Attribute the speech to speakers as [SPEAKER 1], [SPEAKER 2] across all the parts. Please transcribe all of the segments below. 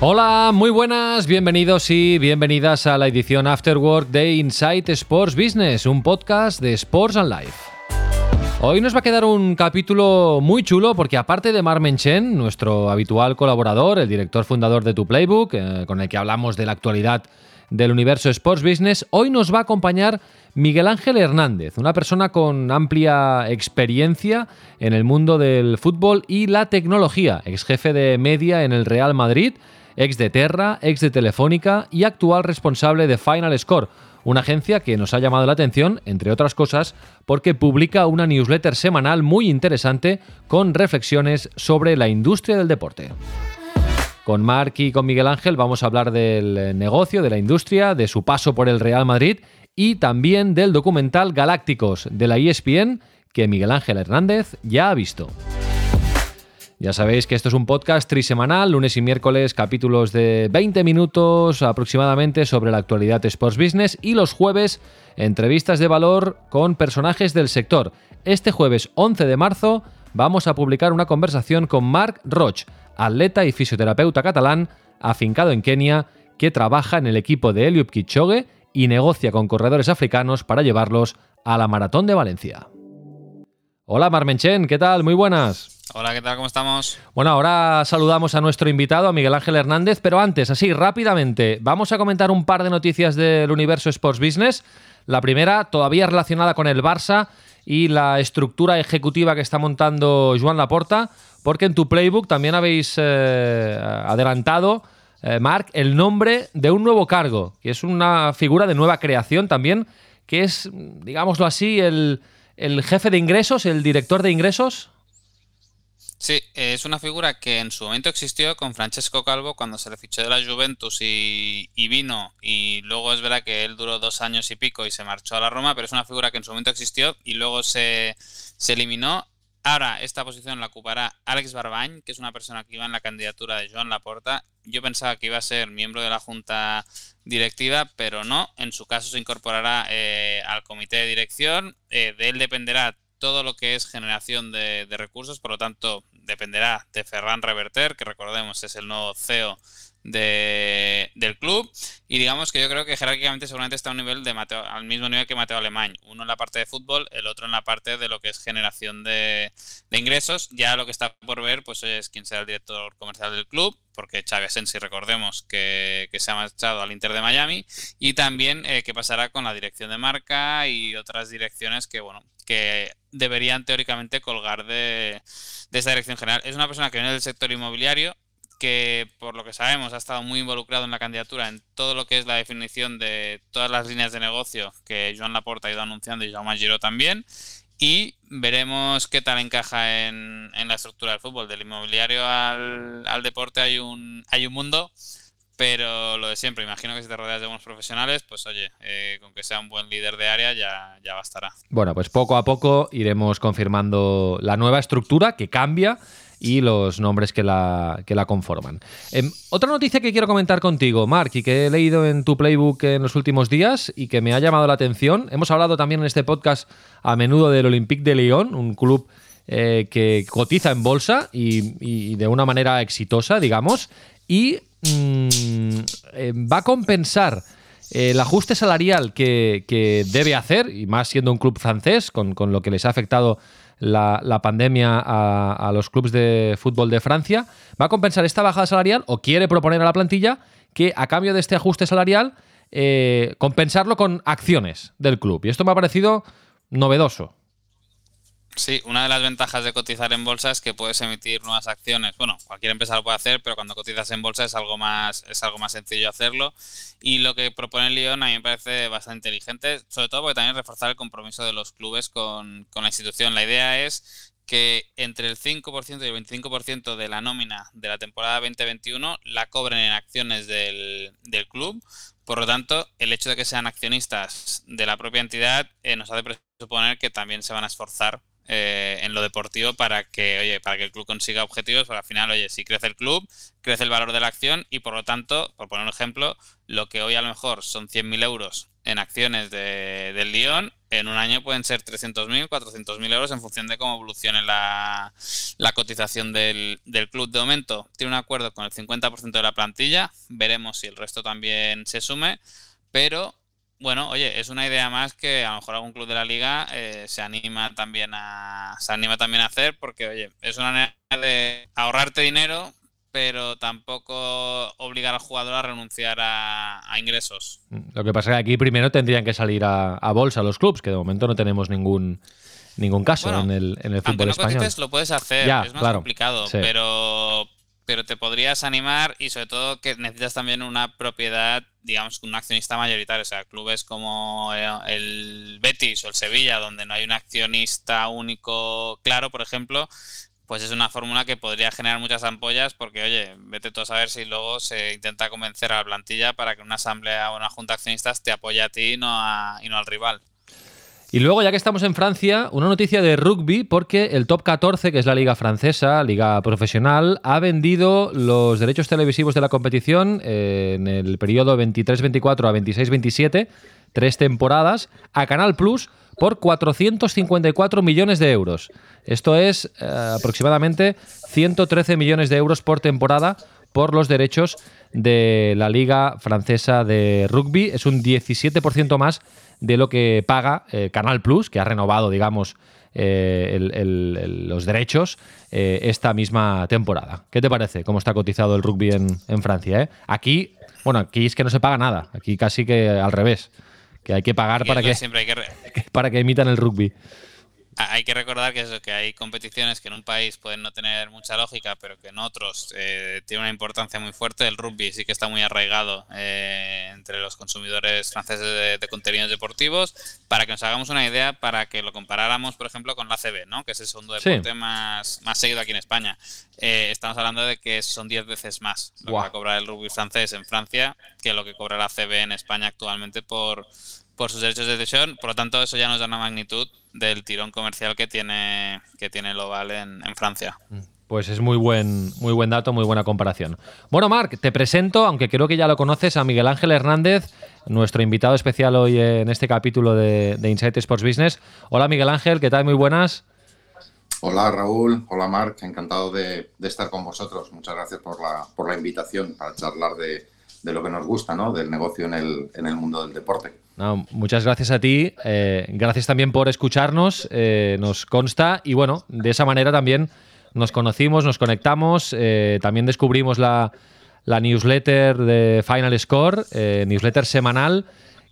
[SPEAKER 1] Hola, muy buenas, bienvenidos y bienvenidas a la edición Afterwork de Insight Sports Business, un podcast de Sports and Life. Hoy nos va a quedar un capítulo muy chulo porque aparte de Marmen Chen, nuestro habitual colaborador, el director fundador de Tu Playbook, eh, con el que hablamos de la actualidad del universo Sports Business, hoy nos va a acompañar Miguel Ángel Hernández, una persona con amplia experiencia en el mundo del fútbol y la tecnología, ex jefe de media en el Real Madrid, ex de Terra, ex de Telefónica y actual responsable de Final Score, una agencia que nos ha llamado la atención, entre otras cosas, porque publica una newsletter semanal muy interesante con reflexiones sobre la industria del deporte. Con Marc y con Miguel Ángel vamos a hablar del negocio, de la industria, de su paso por el Real Madrid y también del documental Galácticos de la ESPN que Miguel Ángel Hernández ya ha visto. Ya sabéis que esto es un podcast trisemanal, lunes y miércoles, capítulos de 20 minutos aproximadamente sobre la actualidad de Sports Business y los jueves entrevistas de valor con personajes del sector. Este jueves 11 de marzo vamos a publicar una conversación con Marc Roch, atleta y fisioterapeuta catalán afincado en Kenia, que trabaja en el equipo de Eliud Kipchoge y negocia con corredores africanos para llevarlos a la Maratón de Valencia. Hola Marmenchen, ¿qué tal? Muy buenas.
[SPEAKER 2] Hola, ¿qué tal? ¿Cómo estamos?
[SPEAKER 1] Bueno, ahora saludamos a nuestro invitado, a Miguel Ángel Hernández, pero antes, así rápidamente, vamos a comentar un par de noticias del universo Sports Business. La primera, todavía relacionada con el Barça y la estructura ejecutiva que está montando Joan Laporta, porque en tu playbook también habéis eh, adelantado, eh, Marc, el nombre de un nuevo cargo, que es una figura de nueva creación también, que es, digámoslo así, el, el jefe de ingresos, el director de ingresos.
[SPEAKER 2] Sí, es una figura que en su momento existió con Francesco Calvo cuando se le fichó de la Juventus y, vino y luego es verdad que él duró dos años y pico y se marchó a la Roma, pero es una figura que en su momento existió y luego se, se eliminó. Ahora esta posición la ocupará Alex Barbañ, que es una persona que iba en la candidatura de Joan Laporta. Yo pensaba que iba a ser miembro de la junta directiva, pero no. En su caso se incorporará eh, al comité de dirección. Eh, de él dependerá todo lo que es generación de, recursos, por lo tanto dependerá de Ferran Reverter, que recordemos es el nuevo CEO de, del club. Y digamos que yo creo que jerárquicamente seguramente está a un nivel de Mateo, al mismo nivel que Mateo Alemán, uno en la parte de fútbol, el otro en la parte de lo que es generación de, ingresos, ya lo que está por ver pues es quién será el director comercial del club, porque Xavi Asensi recordemos que, se ha marchado al Inter de Miami y también eh, qué pasará con la dirección de marca y otras direcciones que bueno que deberían teóricamente colgar de, de esa dirección general. Es una persona que viene del sector inmobiliario, que por lo que sabemos ha estado muy involucrado en la candidatura en todo lo que es la definición de todas las líneas de negocio que Joan Laporta ha ido anunciando y Jaume Giro también. Y veremos qué tal encaja en, en, la estructura del fútbol. Del inmobiliario al, al, deporte hay un, hay un mundo, pero lo de siempre, imagino que si te rodeas de buenos profesionales, pues oye, eh, con que sea un buen líder de área ya, ya bastará.
[SPEAKER 1] Bueno, pues poco a poco iremos confirmando la nueva estructura que cambia y los nombres que la, que la conforman. Em, otra noticia que quiero comentar contigo, Mark, y que he leído en tu playbook en los últimos días y que me ha llamado la atención. Hemos hablado también en este podcast a menudo del Olympique de Lyon, un club eh, que cotiza en bolsa y, de una manera exitosa, digamos, y mm, em, va a compensar el ajuste salarial que, debe hacer, y más siendo un club francés, con, con lo que les ha afectado la, pandemia a, los clubes de fútbol de Francia, va a compensar esta bajada salarial o quiere proponer a la plantilla que a cambio de este ajuste salarial eh, compensarlo con acciones del club. Y esto me ha parecido novedoso.
[SPEAKER 2] Sí, una de las ventajas de cotizar en bolsa es que puedes emitir nuevas acciones. Bueno, cualquier empresa lo puede hacer, pero cuando cotizas en bolsa es algo más, es algo más sencillo hacerlo. Y lo que propone Lyon a mí me parece bastante inteligente, sobre todo porque también reforzar el compromiso de los clubes con, con la institución. La idea es que entre el 5% y el 25% de la nómina de la temporada 2021 la cobren en acciones del, del club Por lo tanto, el hecho de que sean accionistas de la propia entidad eh, nos hace presuponer que también se van a esforzar eh, en lo deportivo para que, oye, para que el club consiga objetivos, porque al final, oye, si crece el club, crece el valor de la acción y por lo tanto, por poner un ejemplo, lo que hoy a lo mejor son 100.000 euros en acciones de, del Lyon, en un año pueden ser 300.000, 400.000 euros en función de cómo evolucione la, la cotización del, del, club. De momento tiene un acuerdo con el 50% de la plantilla, veremos si el resto también se sume, pero bueno, oye, es una idea más que a lo mejor algún club de la liga eh, se anima también a se anima también a hacer porque oye, es una manera de ahorrarte dinero, pero tampoco obligar al jugador a renunciar a, ingresos.
[SPEAKER 1] Lo que pasa es que aquí primero tendrían que salir a, bolsa los clubes, que de momento no tenemos ningún ningún caso en el, en el fútbol
[SPEAKER 2] aunque
[SPEAKER 1] no español.
[SPEAKER 2] lo puedes hacer, es más complicado, pero pero te podrías animar y sobre todo que necesitas también una propiedad, digamos, un accionista mayoritario, o sea, clubes como eh, el Betis o el Sevilla, donde no hay un accionista único claro, por ejemplo, pues es una fórmula que podría generar muchas ampollas porque, oye, vete tú a saber si luego se intenta convencer a la plantilla para que una asamblea o una junta de accionistas te apoye a ti y no, y no al rival.
[SPEAKER 1] Y luego, ya que estamos en Francia, una noticia de rugby, porque el top 14, que es la liga francesa, liga profesional, ha vendido los derechos televisivos de la competición eh, en el periodo 23-24 a 26-27, tres temporadas, a Canal Plus por 454 millones de euros. Esto es eh, aproximadamente 113 millones de euros por temporada por los derechos de la Liga Francesa de Rugby. Es un 17% más de lo que paga eh, Canal Plus, que ha renovado, digamos, eh, los derechos eh, esta misma temporada. ¿Qué te parece cómo está cotizado el rugby en, Francia? Aquí, bueno, aquí es que no se paga nada, aquí casi que al revés, que hay que pagar para que, para que emitan el rugby.
[SPEAKER 2] Hay que recordar que, eso, que hay competiciones que en un país pueden no tener mucha lógica, pero que en otros eh, tiene una importancia muy fuerte. El rugby sí que está muy arraigado eh, entre los consumidores franceses de, contenidos deportivos. Para que nos hagamos una idea, para que lo comparáramos, por ejemplo, con la CB, ¿no? que es el segundo deporte más, más seguido aquí en España. Eh, estamos hablando de que son 10 veces más lo que va a cobrar el rugby francés en Francia que lo que cobra la CB en España actualmente por, por sus derechos de decisión. Por lo tanto, eso ya nos da una magnitud del tirón comercial que tiene, que tiene el Oval en, Francia. Mm.
[SPEAKER 1] Pues es muy buen, muy buen dato, muy buena comparación. Bueno, Marc, te presento, aunque creo que ya lo conoces, a Miguel Ángel Hernández, nuestro invitado especial hoy en este capítulo de, de Insight Sports Business. Hola Miguel Ángel, ¿qué tal? Muy buenas.
[SPEAKER 3] Hola Raúl, hola Marc, encantado de, estar con vosotros. Muchas gracias por la, por la invitación para charlar de, de lo que nos gusta, ¿no? Del negocio en el, en el mundo del deporte.
[SPEAKER 1] muchas gracias a ti. Eh, gracias también por escucharnos. Eh, nos consta. Y bueno, de esa manera también nos conocimos, nos conectamos. Eh, también descubrimos la, la, newsletter de Final Score, newsletter semanal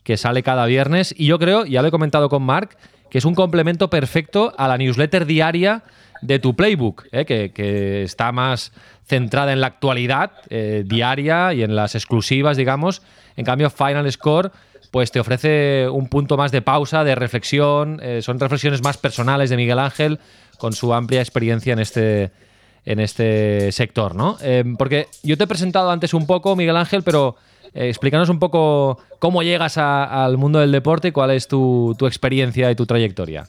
[SPEAKER 1] que sale cada viernes. Y yo creo, ya lo he comentado con Mark, que es un complemento perfecto a la newsletter diaria de tu playbook, que, que está más centrada en la actualidad eh, diaria y en las exclusivas, digamos. En cambio, Final Score pues te ofrece un punto más de pausa, de reflexión. Eh, son reflexiones más personales de Miguel Ángel con su amplia experiencia en este, en este sector, ¿no? Eh, porque yo te he presentado antes un poco, Miguel Ángel, pero explícanos un poco cómo llegas al mundo del deporte y cuál es tu, tu experiencia y tu trayectoria.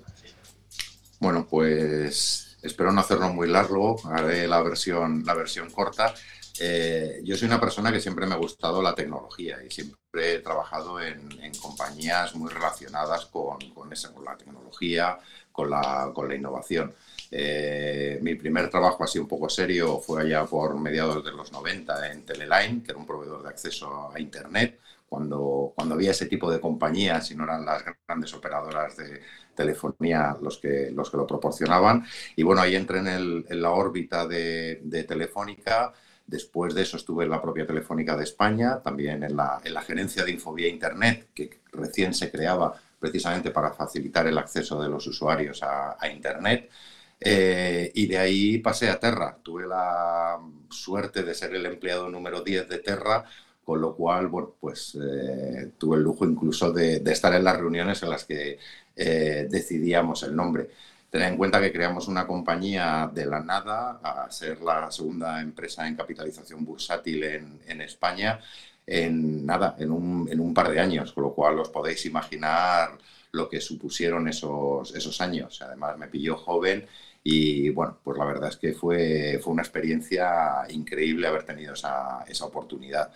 [SPEAKER 3] Bueno, pues Espero no hacerlo muy largo, haré la versión, la versión corta. Eh, yo soy una persona que siempre me ha gustado la tecnología y siempre he trabajado en, compañías muy relacionadas con, con, esa, con la tecnología, con la, con la innovación. Eh, mi primer trabajo así un poco serio fue allá por mediados de los 90 en Teleline, que era un proveedor de acceso a Internet, cuando, cuando había ese tipo de compañías y no eran las grandes operadoras de, telefonía los que, los que lo proporcionaban. Y bueno, ahí entré en, la órbita de, Telefónica. Después de eso estuve en la propia Telefónica de España, también en la, en la gerencia de Infovía Internet, que recién se creaba precisamente para facilitar el acceso de los usuarios a Internet. Eh, y de ahí pasé a Terra. Tuve la suerte de ser el empleado número 10 de Terra, con lo cual, bueno, pues eh, tuve el lujo incluso de, estar en las reuniones en las que eh, decidíamos el nombre. Tener en cuenta que creamos una compañía de la nada a ser la segunda empresa en capitalización bursátil en, España. en nada, en un, en un par de años, con lo cual os podéis imaginar lo que supusieron esos, esos años. Además, me pilló joven y bueno, pues la verdad es que fue, fue una experiencia increíble haber tenido esa, esa oportunidad.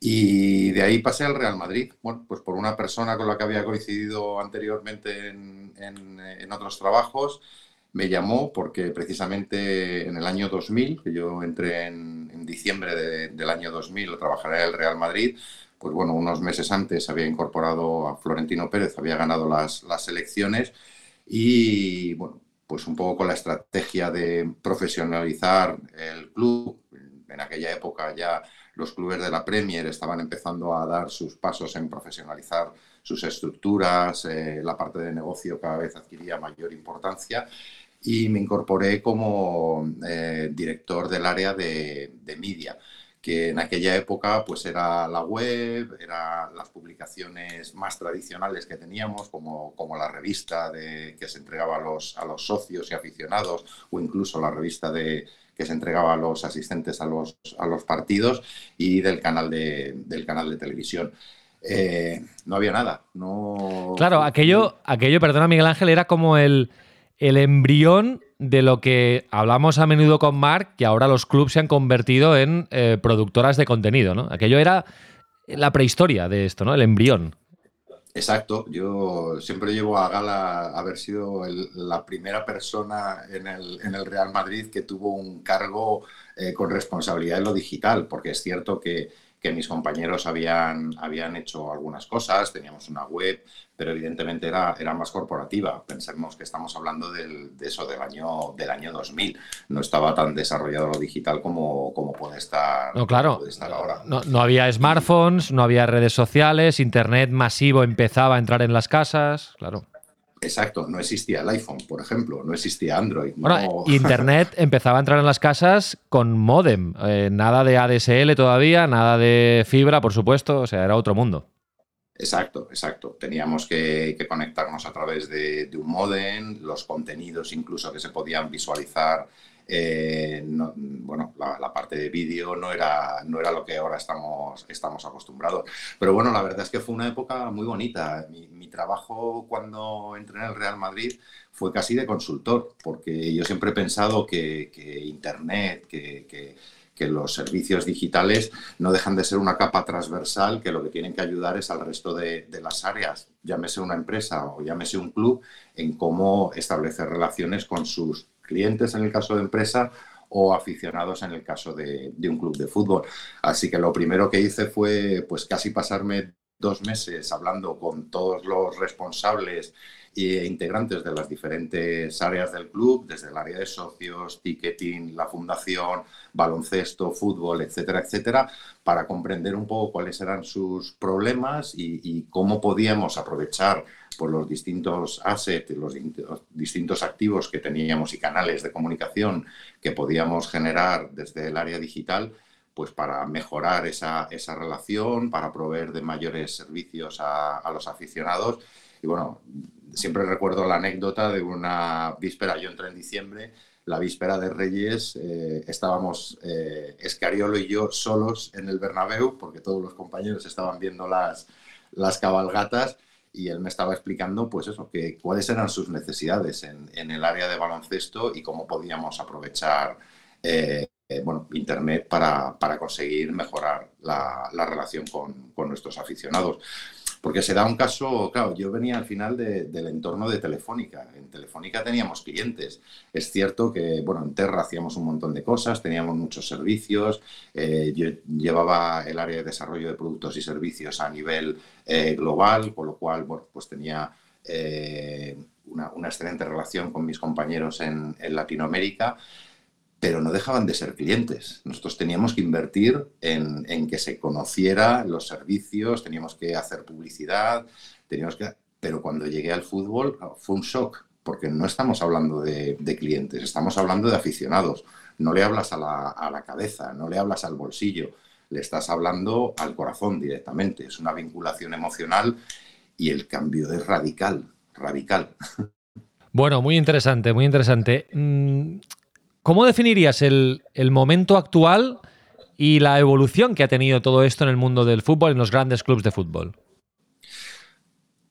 [SPEAKER 3] Y de ahí pasé al Real Madrid, bueno, pues por una persona con la que había coincidido anteriormente en, en, otros trabajos, me llamó porque precisamente en el año 2000, que yo entré en, en diciembre del año 2000 a trabajar en el Real Madrid, pues bueno, unos meses antes había incorporado a Florentino Pérez, había ganado las, las elecciones y bueno, pues un poco con la estrategia de profesionalizar el club. En aquella época ya los clubes de la Premier estaban empezando a dar sus pasos en profesionalizar sus estructuras, eh, la parte de negocio cada vez adquiría mayor importancia y me incorporé como eh, director del área de, de media que en aquella época pues era la web, eran las publicaciones más tradicionales que teníamos, como, como la revista de, que se entregaba a los, a los socios y aficionados, o incluso la revista de, que se entregaba a los asistentes a los, a los partidos, y del canal de, del canal de televisión. Eh, no había nada. No...
[SPEAKER 1] Claro, aquello, aquello, perdona Miguel Ángel, era como el, el embrión de lo que hablamos a menudo con Mark, que ahora los clubes se han convertido en eh, productoras de contenido, ¿no? Aquello era la prehistoria de esto, ¿no? El embrión.
[SPEAKER 3] Exacto, yo siempre llevo a gala haber sido la primera persona en el, Real Madrid que tuvo un cargo eh, con responsabilidad en lo digital, porque es cierto que que mis compañeros habían, habían hecho algunas cosas, teníamos una web, pero evidentemente era, era más corporativa. Pensemos que estamos hablando del, de eso, del año, del año 2000. No estaba tan desarrollado lo digital como, como puede estar,
[SPEAKER 1] no, claro.
[SPEAKER 3] Puede estar ahora.
[SPEAKER 1] No, no, había smartphones, no había redes sociales, Internet masivo empezaba a entrar en las casas, claro.
[SPEAKER 3] Exacto, no existía el iPhone, por ejemplo, no existía Android.
[SPEAKER 1] Internet empezaba a entrar en las casas con modem, eh, nada de ADSL todavía, nada de fibra, por supuesto, o sea, era otro mundo.
[SPEAKER 3] Exacto, exacto. Teníamos que, conectarnos a través de, de, un modem, los contenidos incluso que se podían visualizar eh, bueno, la, parte de vídeo no era, no era lo que ahora estamos, estamos acostumbrados. Pero bueno, la verdad es que fue una época muy bonita. Mi, trabajo cuando entré en el Real Madrid fue casi de consultor, porque yo siempre he pensado que, Internet, que, los servicios digitales no dejan de ser una capa transversal que lo que tienen que ayudar es al resto de, de, las áreas, llámese una empresa o llámese un club, en cómo establecer relaciones con sus clientes en el caso de empresa o aficionados en el caso de, un club de fútbol. Así que lo primero que hice fue pues casi pasarme dos meses hablando con todos los responsables e integrantes de las diferentes áreas del club, desde el área de socios, ticketing, la fundación, baloncesto, fútbol, etcétera, etcétera, para comprender un poco cuáles eran sus problemas y, cómo podíamos aprovechar por los distintos assets, los, distintos activos que teníamos y canales de comunicación que podíamos generar desde el área digital pues para mejorar esa, relación, para proveer de mayores servicios a, a los aficionados. Y bueno, siempre recuerdo la anécdota de una víspera, yo entré en diciembre, la víspera de Reyes, eh, estábamos eh, Escariolo y yo solos en el Bernabéu, porque todos los compañeros estaban viendo las, las cabalgatas, y él me estaba explicando, pues eso, que cuáles eran sus necesidades en, en el área de baloncesto y cómo podíamos aprovechar eh, bueno, Internet para, para conseguir mejorar la, la relación con, con, nuestros aficionados. Porque se da un caso, claro, yo venía al final del entorno de Telefónica. En Telefónica teníamos clientes. Es cierto que, bueno, en Terra hacíamos un montón de cosas, teníamos muchos servicios. Eh, yo llevaba el área de desarrollo de productos y servicios a nivel eh, global, con lo cual, pues tenía eh, una, una, excelente relación con mis compañeros en, en Latinoamérica pero no dejaban de ser clientes. Nosotros teníamos que invertir en, que se conociera los servicios, teníamos que hacer publicidad, teníamos que... Pero cuando llegué al fútbol ah, fue un shock, porque no estamos hablando de, clientes, estamos hablando de aficionados. No le hablas a la, a la cabeza, no le hablas al bolsillo, le estás hablando al corazón directamente. Es una vinculación emocional y el cambio es radical, radical.
[SPEAKER 1] Bueno, muy interesante, muy interesante. ¿Cómo definirías el, momento actual y la evolución que ha tenido todo esto en el mundo del fútbol, en los grandes clubes de fútbol.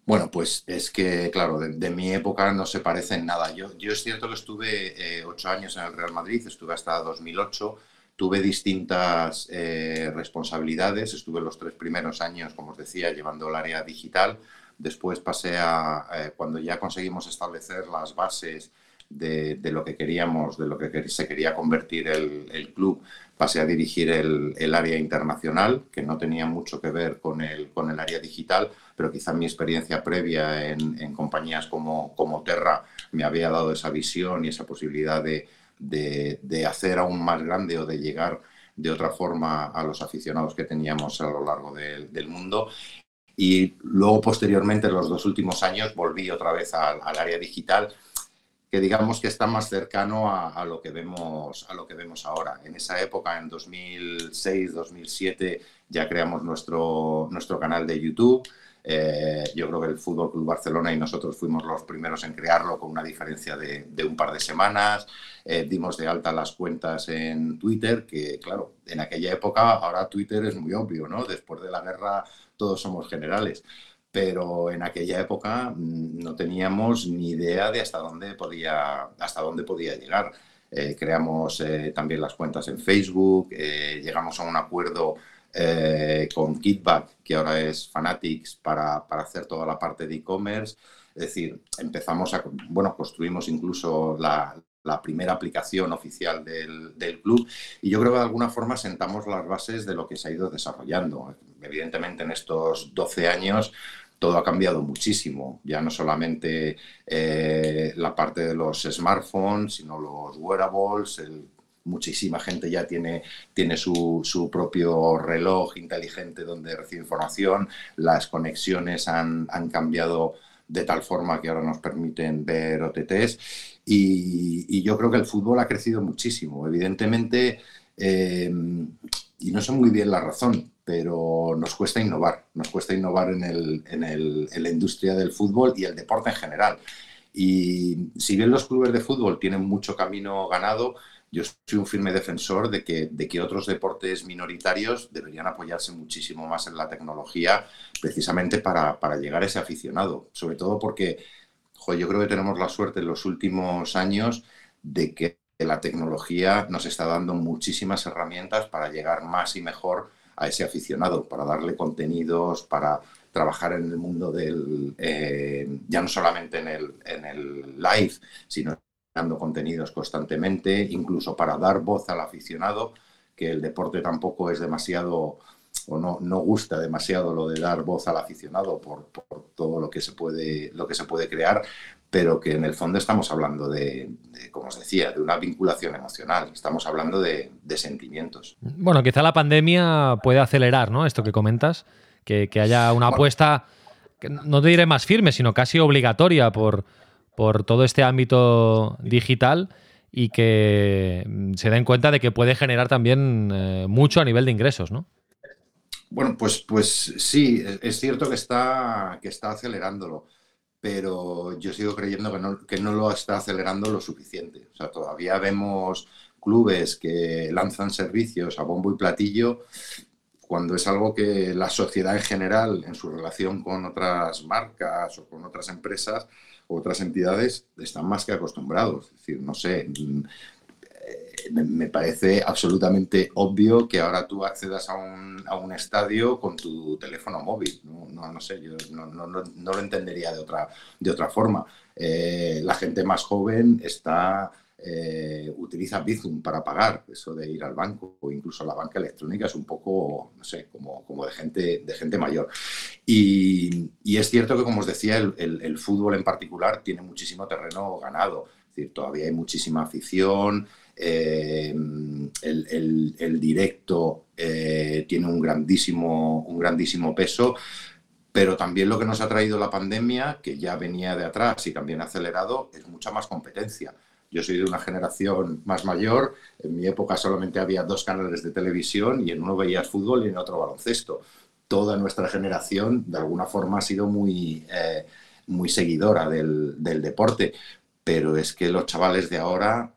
[SPEAKER 3] Bueno, pues es que, claro, de, mi época no se parece en nada. Yo, yo es cierto que estuve eh, ocho años en el Real Madrid, estuve hasta 2008, tuve distintas eh, responsabilidades, estuve los tres primeros años, como os decía, llevando el área digital, después pasé a, eh, cuando ya conseguimos establecer las bases de, lo que queríamos, de lo que se quería convertir el, club, pasé a dirigir el, área internacional, que no tenía mucho que ver con el, con el área digital, pero quizá mi experiencia previa en, compañías como, como Terra me había dado esa visión y esa posibilidad de, de, hacer aún más grande o de llegar de otra forma a los aficionados que teníamos a lo largo del mundo. Y luego, posteriormente, en los dos últimos años, volví otra vez al área digital que digamos que está más cercano a, lo que vemos, a lo que vemos ahora. En esa época, en 2006, 2007, ya creamos nuestro, nuestro canal de YouTube. Eh, yo creo que el Fútbol Club Barcelona y nosotros fuimos los primeros en crearlo con una diferencia de, un par de semanas. Eh, dimos de alta las cuentas en Twitter, que claro, en aquella época, ahora Twitter es muy obvio, ¿no? Después de la guerra todos somos generales pero en aquella época mm, no teníamos ni idea de hasta dónde podía, hasta dónde podía llegar. Eh, creamos eh, también las cuentas en Facebook, eh, llegamos a un acuerdo con Kitback, que ahora es Fanatics, para, para hacer toda la parte de e-commerce. Es decir, empezamos a, bueno, construimos incluso la, la primera aplicación oficial del, del, club y yo creo que de alguna forma sentamos las bases de lo que se ha ido desarrollando. Evidentemente en estos 12 años todo ha cambiado muchísimo, ya no solamente eh, la parte de los smartphones, sino los wearables, muchísima gente ya tiene, tiene su, su, propio reloj inteligente donde recibe información, las conexiones han, han, cambiado de tal forma que ahora nos permiten ver OTTs y, yo creo que el fútbol ha crecido muchísimo. Evidentemente, eh, y no sé muy bien la razón, pero nos cuesta innovar, nos cuesta innovar en, el, en, el, la industria del fútbol y el deporte en general. Y si bien los clubes de fútbol tienen mucho camino ganado, yo soy un firme defensor de que, de que otros deportes minoritarios deberían apoyarse muchísimo más en la tecnología precisamente para, para llegar a ese aficionado, sobre todo porque yo creo que tenemos la suerte en los últimos años de que la tecnología nos está dando muchísimas herramientas para llegar más y mejor a ese aficionado, para darle contenidos, para trabajar en el mundo del, eh, ya no solamente en el, en el live, sino dando contenidos constantemente, incluso para dar voz al aficionado, que el deporte tampoco es demasiado o no, no gusta demasiado lo de dar voz al aficionado por, por, todo lo que se puede lo que se puede crear pero que en el fondo estamos hablando de, como os decía, de una vinculación emocional, estamos hablando de, sentimientos.
[SPEAKER 1] Bueno, quizá la pandemia puede acelerar, ¿no? Esto que comentas, que, haya una apuesta, no te diré más firme, sino casi obligatoria por, por todo este ámbito digital y que se den cuenta de que puede generar también eh, mucho a nivel de ingresos, ¿no?
[SPEAKER 3] Bueno, pues, pues sí, es cierto que está, que está acelerándolo pero yo sigo creyendo que no, que no lo está acelerando lo suficiente. O sea, todavía vemos clubes que lanzan servicios a bombo y platillo cuando es algo que la sociedad en general, en su relación con otras marcas o con otras empresas otras entidades, están más que acostumbrados. Es decir, no sé, me parece absolutamente obvio que ahora tú accedas a un, a un estadio con tu teléfono móvil. No, no, sé, yo no, no, no, lo entendería de otra, de otra forma. Eh, la gente más joven está, eh, utiliza Bizum para pagar, eso de ir al banco o incluso la banca electrónica es un poco, no sé, como, como de, gente, de gente mayor. Y, y es cierto que, como os decía, el, el, el, fútbol en particular tiene muchísimo terreno ganado. Es decir, todavía hay muchísima afición. Eh, el, directo eh, tiene un grandísimo, un grandísimo peso, pero también lo que nos ha traído la pandemia, que ya venía de atrás y también ha acelerado, es mucha más competencia. Yo soy de una generación más mayor, en mi época solamente había dos canales de televisión y en uno veías fútbol y en otro baloncesto. Toda nuestra generación, de alguna forma, ha sido muy, eh, muy seguidora del, del, deporte, pero es que los chavales de ahora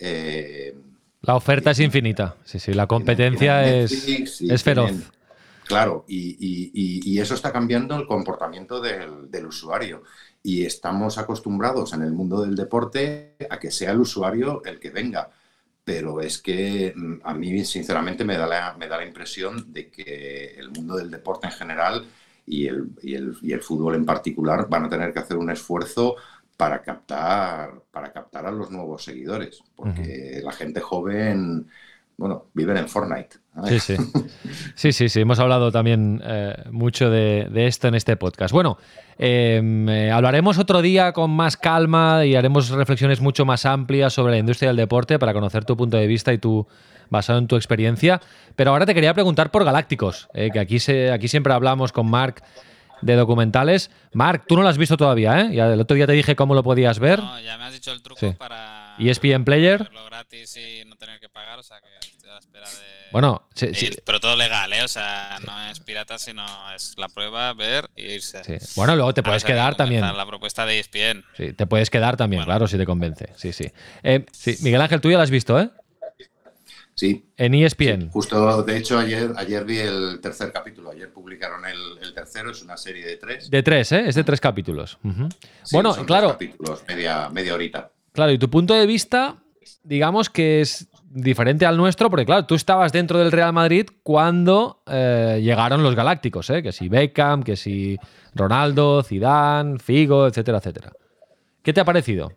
[SPEAKER 1] La oferta es infinita, sí, sí, la competencia es, es feroz.
[SPEAKER 3] claro, y, eso está cambiando el comportamiento del, del usuario y estamos acostumbrados en el mundo del deporte a que sea el usuario el que venga. Pero es que mm, a mí, sinceramente, me da la, me da la impresión de que el mundo del deporte en general y el, y el, y el fútbol en particular van a tener que hacer un esfuerzo para captar, para captar a los nuevos seguidores, porque la gente joven, bueno, viven en Fortnite.
[SPEAKER 1] Sí, sí. Sí, sí, sí. Hemos hablado también eh, mucho de, esto en este podcast. Bueno, em, eh, hablaremos otro día con más calma y haremos reflexiones mucho más amplias sobre la industria del deporte para conocer tu punto de vista y tu basado en tu experiencia. Pero ahora te quería preguntar por Galácticos, eh, que aquí, se, aquí siempre hablamos con Mark de documentales. Mark, tú no lo has visto todavía, ¿eh? Ya, el otro día te dije cómo lo podías ver.
[SPEAKER 2] No, ya me has dicho el truco para.
[SPEAKER 1] ESPN Player.
[SPEAKER 2] gratis y no tener que pagar, o sea que estoy a la espera de.
[SPEAKER 1] Bueno,
[SPEAKER 2] sí, pero todo legal, ¿eh? O sea, no es pirata, sino es la prueba, ver y irse.
[SPEAKER 1] Bueno, luego te puedes quedar también.
[SPEAKER 2] La propuesta de ESPN.
[SPEAKER 1] Sí, te puedes quedar también, claro, si te convence. Sí, sí. Eh, sí. Miguel Ángel, tú ya lo has visto, ¿eh?
[SPEAKER 3] Sí.
[SPEAKER 1] En ESPN.
[SPEAKER 3] justo, de hecho, ayer, ayer vi el tercer capítulo. Ayer publicaron el, tercero, es una serie de tres.
[SPEAKER 1] De tres, ¿eh? Es de tres capítulos. bueno, claro.
[SPEAKER 3] capítulos, media, media horita.
[SPEAKER 1] Claro, y tu punto de vista, digamos que es diferente al nuestro, porque claro, tú estabas dentro del Real Madrid cuando eh, llegaron los Galácticos, ¿eh? Que si Beckham, que si Ronaldo, Zidane, Figo, etcétera, etcétera. ¿Qué te ha parecido?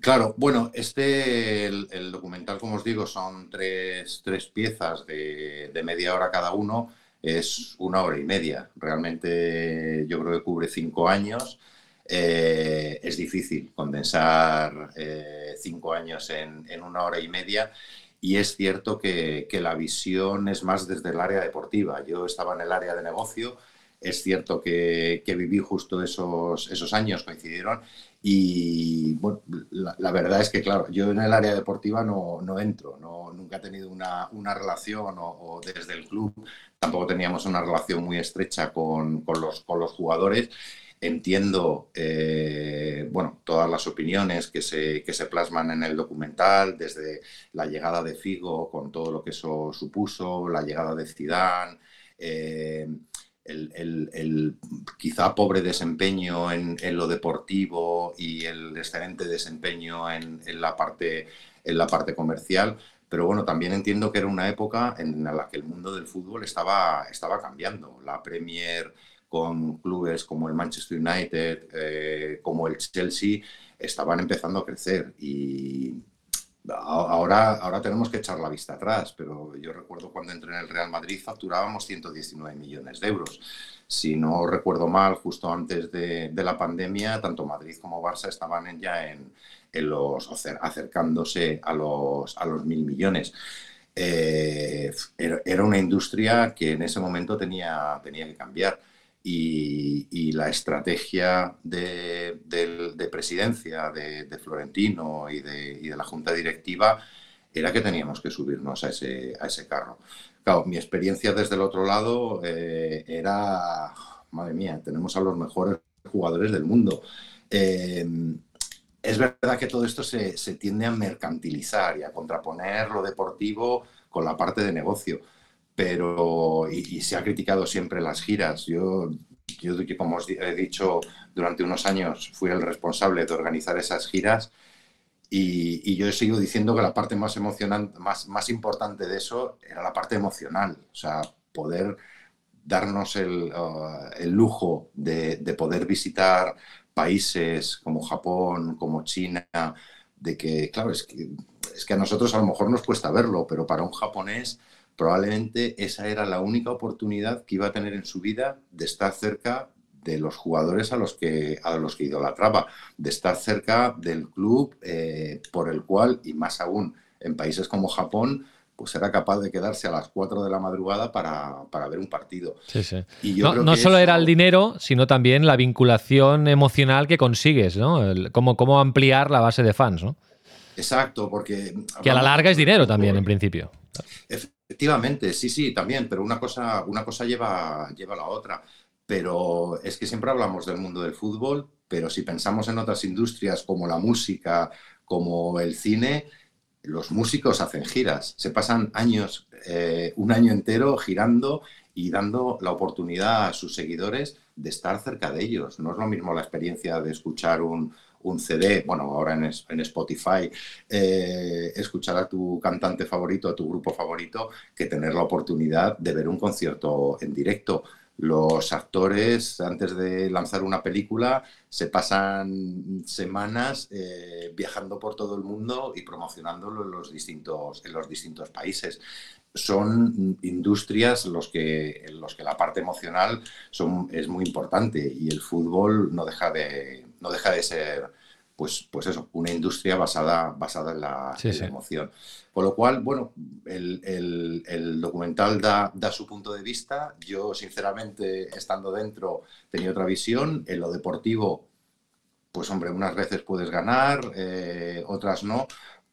[SPEAKER 3] Claro, bueno, este, el, documental, como os digo, son tres, piezas de, media hora cada uno, es una hora y media. Realmente yo creo que cubre cinco años. Eh, es difícil condensar eh, cinco años en, una hora y media. Y es cierto que, la visión es más desde el área deportiva. Yo estaba en el área de negocio, es cierto que, que viví justo esos, esos años, coincidieron, y bueno, la, verdad es que, claro, yo en el área deportiva no, no entro, no, nunca he tenido una, una relación o, desde el club tampoco teníamos una relación muy estrecha con, con, los, con los, jugadores. Entiendo, eh, bueno, todas las opiniones que se, que se plasman en el documental, desde la llegada de Figo con todo lo que eso supuso, la llegada de Zidane, eh, el, quizá pobre desempeño en, lo deportivo y el excelente desempeño en, la parte, en la parte comercial. Pero bueno, también entiendo que era una época en la que el mundo del fútbol estaba, estaba cambiando. La Premier con clubes como el Manchester United, eh, como el Chelsea, estaban empezando a crecer y, Ahora, ahora tenemos que echar la vista atrás, pero yo recuerdo cuando entré en el Real Madrid facturábamos 119 millones de euros. Si no recuerdo mal, justo antes de, la pandemia, tanto Madrid como Barça estaban ya en, los acercándose a los, a los mil millones. Eh, era una industria que en ese momento tenía, tenía que cambiar y, la estrategia de, presidencia de, Florentino y de, la junta directiva era que teníamos que subirnos a ese, carro. Claro, mi experiencia desde el otro lado eh, era, madre mía, tenemos a los mejores jugadores del mundo. Eh, es verdad que todo esto se, tiende a mercantilizar y a contraponer lo deportivo con la parte de negocio pero y, se ha criticado siempre las giras. Yo, yo, como os he dicho, durante unos años fui el responsable de organizar esas giras y, y yo sigo diciendo que la parte más emocionante, más, más importante de eso era la parte emocional, o sea, poder darnos el, uh, el lujo de, de, poder visitar países como Japón, como China, de que, claro, es que, es que a nosotros a lo mejor nos cuesta verlo, pero para un japonés probablemente esa era la única oportunidad que iba a tener en su vida de estar cerca de los jugadores a los que, a los que idolatraba, de estar cerca del club eh, por el cual, y más aún en países como Japón, pues era capaz de quedarse a las 4 de la madrugada para, ver un partido.
[SPEAKER 1] Y no, solo era el dinero, sino también la vinculación emocional que consigues, ¿no? cómo, cómo ampliar la base de fans, ¿no?
[SPEAKER 3] Exacto, porque...
[SPEAKER 1] Que a la larga es dinero también, en principio.
[SPEAKER 3] Efectivamente, sí, sí, también, pero una cosa, una cosa lleva, lleva la otra. Pero es que siempre hablamos del mundo del fútbol, pero si pensamos en otras industrias como la música, como el cine, los músicos hacen giras, se pasan años, eh, un año entero girando y dando la oportunidad a sus seguidores de estar cerca de ellos. No es lo mismo la experiencia de escuchar un, CD, bueno, ahora en, Spotify, eh, escuchar a tu cantante favorito, a tu grupo favorito, que tener la oportunidad de ver un concierto en directo. Los actores, antes de lanzar una película, se pasan semanas eh, viajando por todo el mundo y promocionándolo en los distintos, en los distintos países. Son industrias los que, en los que la parte emocional son, es muy importante y el fútbol no deja de, no deja de ser pues, pues eso, una industria basada, basada en, la, emoción. Con lo cual, bueno, el, documental da, da, su punto de vista. Yo, sinceramente, estando dentro, tenía otra visión. En lo deportivo, pues hombre, unas veces puedes ganar, eh, otras no.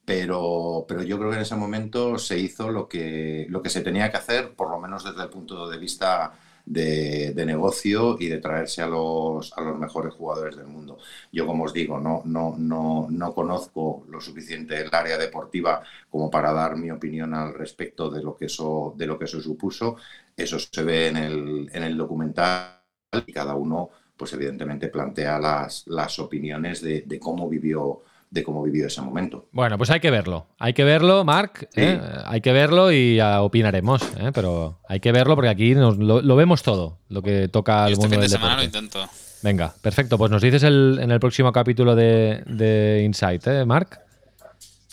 [SPEAKER 3] Pero, pero yo creo que en ese momento se hizo lo que, lo que se tenía que hacer, por lo menos desde el punto de vista de, negocio y de traerse a los, a los mejores jugadores del mundo. Yo, como os digo, no, no, no, no conozco lo suficiente el área deportiva como para dar mi opinión al respecto de lo que eso, de lo que eso supuso. Eso se ve en el, en el documental y cada uno, pues evidentemente, plantea las, las opiniones de, de cómo vivió de cómo vivió ese momento.
[SPEAKER 1] Bueno, pues hay que verlo. Hay que verlo, Marc. ¿eh? Hay que verlo y ya opinaremos. ¿eh? Pero hay que verlo porque aquí lo, vemos todo, lo que toca al
[SPEAKER 2] este
[SPEAKER 1] mundo
[SPEAKER 2] fin
[SPEAKER 1] de
[SPEAKER 2] semana lo intento.
[SPEAKER 1] Venga, perfecto. Pues nos dices en el próximo capítulo de, de Insight, ¿eh, Marc?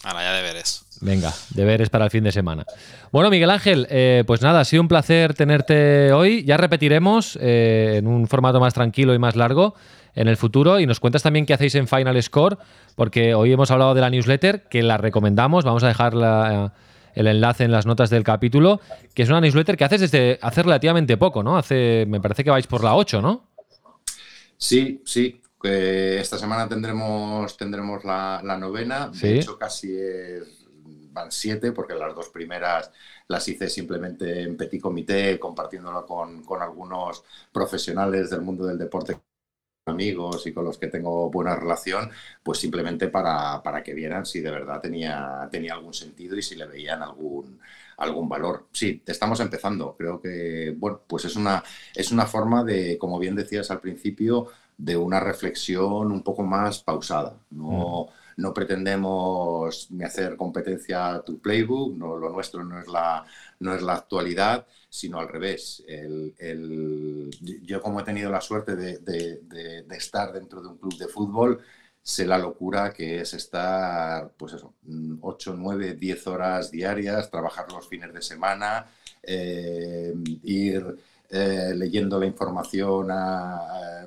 [SPEAKER 2] Ahora ya deberes.
[SPEAKER 1] Venga, deberes para el fin de semana. Bueno, Miguel Ángel, eh, pues nada, ha sido un placer tenerte hoy. Ya repetiremos en un formato más tranquilo y más largo en el futuro. Y nos cuentas también qué hacéis en Final Score, porque hoy hemos hablado de la newsletter, que la recomendamos. Vamos a dejar el enlace en las notas del capítulo, que es una newsletter que haces desde hace relativamente poco, ¿no? Hace, me parece que vais por la 8, ¿no?
[SPEAKER 3] Sí, sí. esta semana tendremos, tendremos la, novena. De hecho, casi van siete, porque las dos primeras las hice simplemente en petit comité, compartiéndolo con, con algunos profesionales del mundo del deporte amigos y con los que tengo buena relación, pues simplemente para, para, que vieran si de verdad tenía, tenía algún sentido y si le veían algún, algún valor. Sí, estamos empezando. Creo que, bueno, pues es una, es una forma de, como bien decías al principio, de una reflexión un poco más pausada. No, mm. No pretendemos hacer competencia a tu playbook, no, lo nuestro no es la, no es la actualidad, sino al revés. Yo como he tenido la suerte de, estar dentro de un club de fútbol, sé la locura que es estar, pues eso, 8, 9, 10 horas diarias, trabajar los fines de semana, eh, ir eh, leyendo la información a, a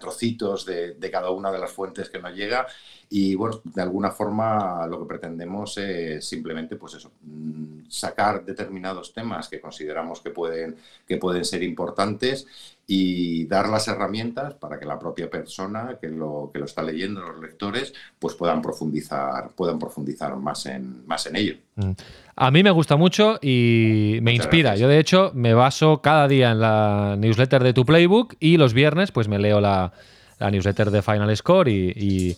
[SPEAKER 3] trocitos de, de, cada una de las fuentes que nos llega. Y bueno, de alguna forma lo que pretendemos es simplemente pues eso, mm, sacar determinados temas que consideramos que pueden, que pueden ser importantes y dar las herramientas para que la propia persona que lo, que lo está leyendo, los lectores, pues puedan profundizar, puedan profundizar más en, más en ello.
[SPEAKER 1] Mm. A mí me gusta mucho y me inspira. Yo de hecho me baso cada día en la newsletter de tu playbook y los viernes pues me leo la, newsletter de Final Score y,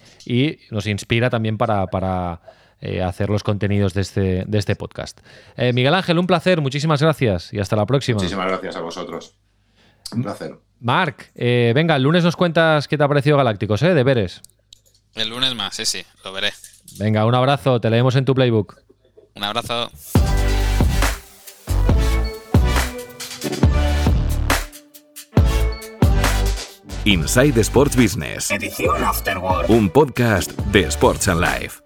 [SPEAKER 1] nos inspira también para, eh, hacer los contenidos de este, de este podcast. Eh, Miguel Ángel, un placer, muchísimas gracias y hasta la próxima.
[SPEAKER 3] Muchísimas gracias a vosotros. Un placer.
[SPEAKER 1] Marc, eh, venga, el lunes nos cuentas qué te ha parecido Galácticos, ¿eh? Deberes.
[SPEAKER 2] El lunes más, sí, sí, lo veré.
[SPEAKER 1] Venga, un abrazo, te leemos en tu playbook.
[SPEAKER 2] Un abrazo.
[SPEAKER 4] Inside Sports Business.
[SPEAKER 5] Edición Afterward.
[SPEAKER 4] Un podcast de Sports and Life.